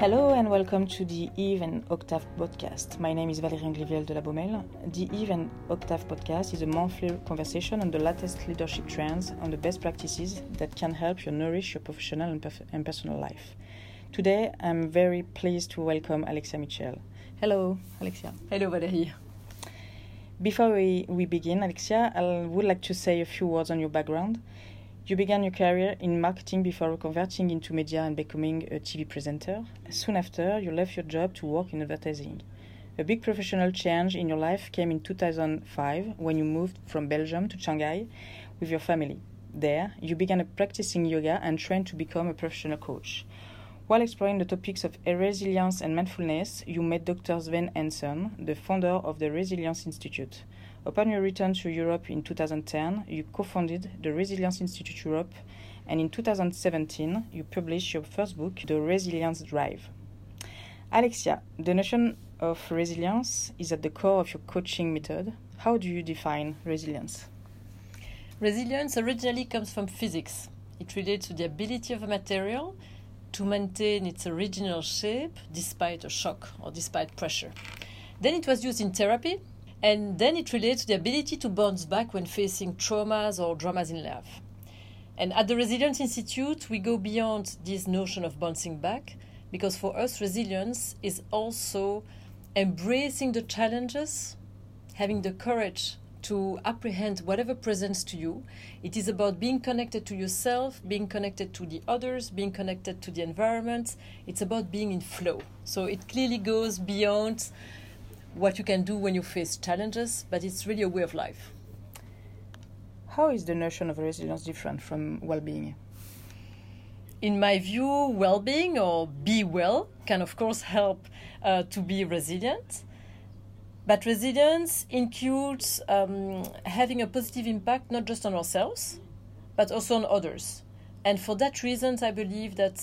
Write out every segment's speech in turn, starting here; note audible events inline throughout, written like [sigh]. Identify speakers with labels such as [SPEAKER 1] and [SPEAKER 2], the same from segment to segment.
[SPEAKER 1] Hello and welcome to the Eve and Octave podcast. My name is Valérie Angliviel de la Beaumelle. The Eve and Octave podcast is a monthly conversation on the latest leadership trends and the best practices that can help you nourish your professional and, perf- and personal life. Today, I'm very pleased to welcome Alexia Michiels. Hello, Alexia.
[SPEAKER 2] Hello, Valérie.
[SPEAKER 1] Before we, we begin, Alexia, I would like to say a few words on your background. You began your career in marketing before converting into media and becoming a TV presenter. Soon after, you left your job to work in advertising. A big professional change in your life came in 2005 when you moved from Belgium to Shanghai with your family. There, you began practicing yoga and trained to become a professional coach. While exploring the topics of resilience and mindfulness, you met Dr. Sven Hansen, the founder of the Resilience Institute. Upon your return to Europe in 2010, you co founded the Resilience Institute Europe, and in 2017, you published your first book, The Resilience Drive. Alexia, the notion of resilience is at the core of your coaching method. How do you define resilience?
[SPEAKER 2] Resilience originally comes from physics. It relates to the ability of a material to maintain its original shape despite a shock or despite pressure. Then it was used in therapy and then it relates to the ability to bounce back when facing traumas or dramas in life. And at the Resilience Institute, we go beyond this notion of bouncing back because for us, resilience is also embracing the challenges, having the courage to apprehend whatever presents to you. It is about being connected to yourself, being connected to the others, being connected to the environment. It's about being in flow. So it clearly goes beyond what you can do when you face challenges, but it's really a way of life.
[SPEAKER 1] How is the notion of resilience different from well being?
[SPEAKER 2] In my view, well being or be well can, of course, help uh, to be resilient. But resilience includes um, having a positive impact not just on ourselves, but also on others. And for that reason, I believe that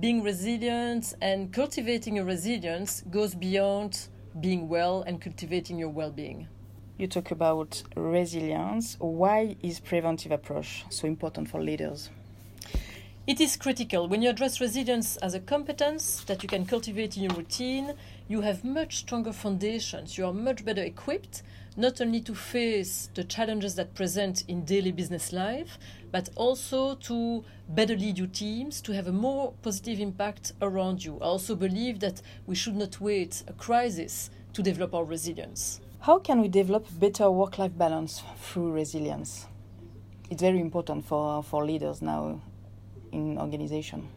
[SPEAKER 2] being resilient and cultivating a resilience goes beyond being well and cultivating your well-being.
[SPEAKER 1] You talk about resilience. Why is preventive approach so important for leaders?
[SPEAKER 2] It is critical. When you address resilience as a competence that you can cultivate in your routine, you have much stronger foundations. You are much better equipped not only to face the challenges that present in daily business life, but also to better lead your teams, to have a more positive impact around you. I also believe that we should not wait a crisis to develop our resilience.
[SPEAKER 1] How can we develop better work life balance through resilience? It's very important for, for leaders now in organization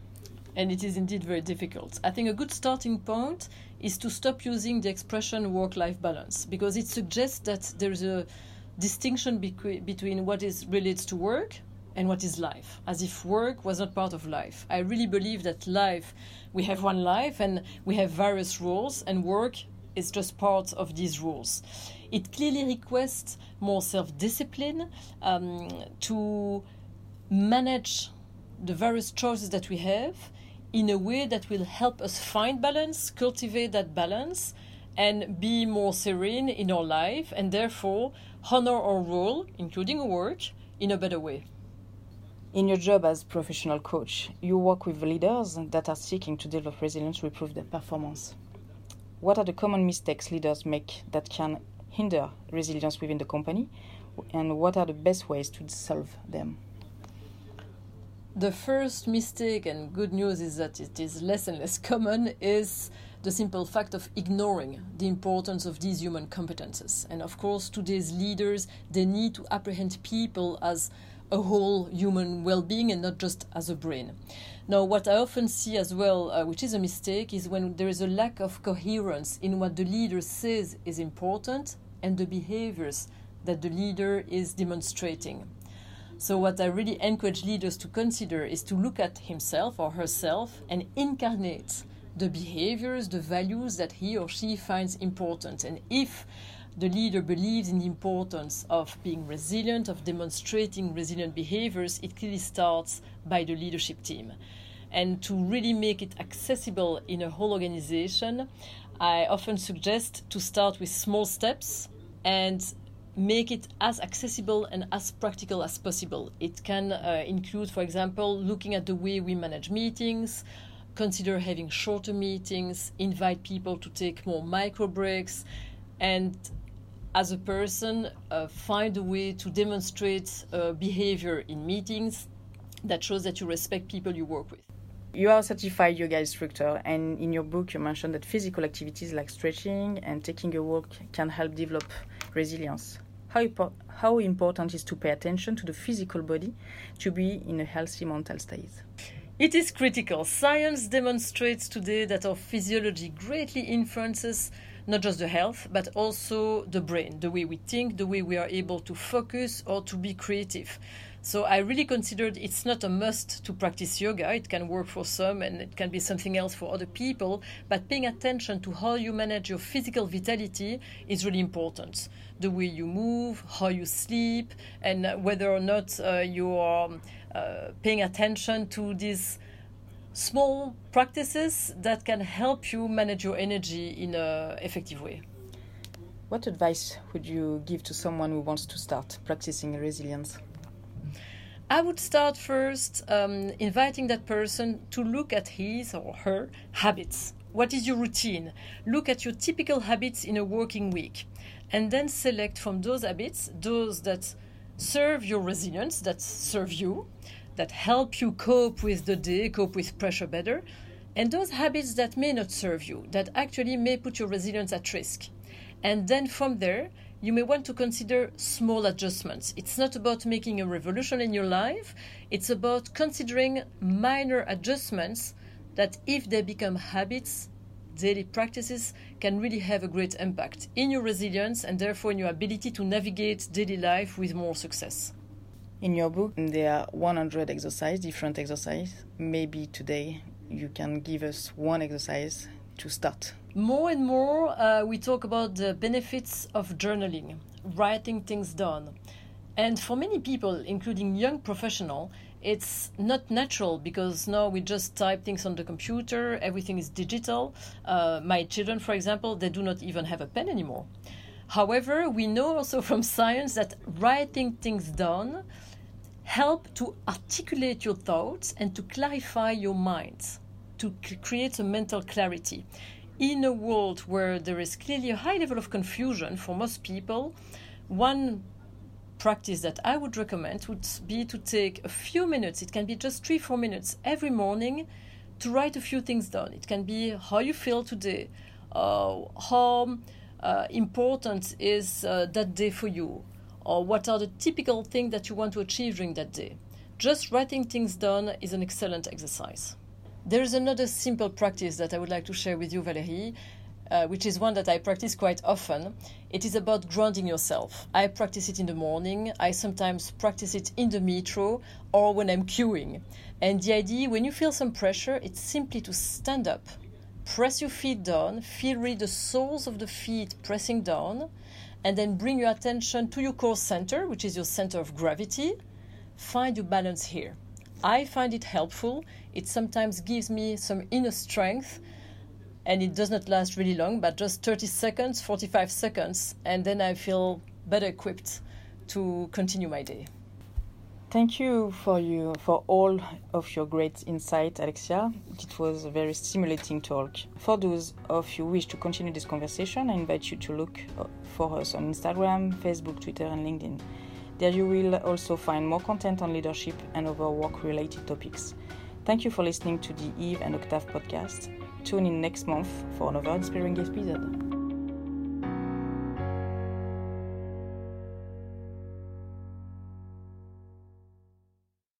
[SPEAKER 2] and it is indeed very difficult. I think a good starting point is to stop using the expression work life balance because it suggests that there is a distinction between what is relates to work and what is life, as if work was not part of life. I really believe that life, we have one life and we have various roles, and work is just part of these rules. It clearly requests more self discipline um, to manage the various choices that we have in a way that will help us find balance, cultivate that balance, and be more serene in our life, and therefore honor our role, including work, in a better way.
[SPEAKER 1] In your job as professional coach, you work with leaders that are seeking to develop resilience to improve their performance. What are the common mistakes leaders make that can hinder resilience within the company, and what are the best ways to solve them?
[SPEAKER 2] The first mistake, and good news is that it is less and less common, is the simple fact of ignoring the importance of these human competences. And of course, today's leaders, they need to apprehend people as a whole human well being and not just as a brain. Now, what I often see as well, uh, which is a mistake, is when there is a lack of coherence in what the leader says is important and the behaviors that the leader is demonstrating. So, what I really encourage leaders to consider is to look at himself or herself and incarnate the behaviors, the values that he or she finds important. And if the leader believes in the importance of being resilient, of demonstrating resilient behaviors, it clearly starts by the leadership team. And to really make it accessible in a whole organization, I often suggest to start with small steps and make it as accessible and as practical as possible. It can uh, include, for example, looking at the way we manage meetings, consider having shorter meetings, invite people to take more micro breaks, and as a person, uh, find a way to demonstrate uh, behavior in meetings that shows that you respect people you work with.
[SPEAKER 1] You are a certified yoga instructor, and in your book, you mentioned that physical activities like stretching and taking a walk can help develop resilience. How, how important is to pay attention to the physical body to be in a healthy mental state?
[SPEAKER 2] It is critical. Science demonstrates today that our physiology greatly influences not just the health, but also the brain, the way we think, the way we are able to focus or to be creative. So I really considered it's not a must to practice yoga. It can work for some and it can be something else for other people. But paying attention to how you manage your physical vitality is really important. The way you move, how you sleep, and whether or not uh, you are uh, paying attention to these small practices that can help you manage your energy in an effective way.
[SPEAKER 1] What advice would you give to someone who wants to start practicing resilience?
[SPEAKER 2] I would start first um, inviting that person to look at his or her habits. What is your routine? Look at your typical habits in a working week and then select from those habits those that serve your resilience, that serve you, that help you cope with the day, cope with pressure better, and those habits that may not serve you, that actually may put your resilience at risk. And then from there, you may want to consider small adjustments. It's not about making a revolution in your life, it's about considering minor adjustments that, if they become habits, daily practices, can really have a great impact in your resilience and therefore in your ability to navigate daily life with more success.
[SPEAKER 1] In your book, there are 100 exercises, different exercises. Maybe today you can give us one exercise to start
[SPEAKER 2] more and more, uh, we talk about the benefits of journaling, writing things down. And for many people, including young professionals, it's not natural because now we just type things on the computer, everything is digital. Uh, my children, for example, they do not even have a pen anymore. However, we know also [laughs] from science that writing things down help to articulate your thoughts and to clarify your mind, to create a mental clarity in a world where there is clearly a high level of confusion for most people, one practice that I would recommend would be to take a few minutes, it can be just three, four minutes every morning to write a few things down. It can be how you feel today, uh, how uh, important is uh, that day for you, or what are the typical things that you want to achieve during that day. Just writing things down is an excellent exercise. There is another simple practice that I would like to share with you, Valérie, uh, which is one that I practice quite often. It is about grounding yourself. I practice it in the morning. I sometimes practice it in the metro or when I'm queuing. And the idea, when you feel some pressure, it's simply to stand up, press your feet down, feel really the soles of the feet pressing down, and then bring your attention to your core center, which is your center of gravity. Find your balance here. I find it helpful. It sometimes gives me some inner strength and it does not last really long, but just 30 seconds, 45 seconds, and then I feel better equipped to continue my day.
[SPEAKER 1] Thank you for you for all of your great insight, Alexia. It was a very stimulating talk. For those of you who wish to continue this conversation, I invite you to look uh, for us on Instagram, Facebook, Twitter, and LinkedIn. There you will also find more content on leadership and other work related topics. Thank you for listening to the Eve and Octave podcast. Tune in next month for another inspiring episode.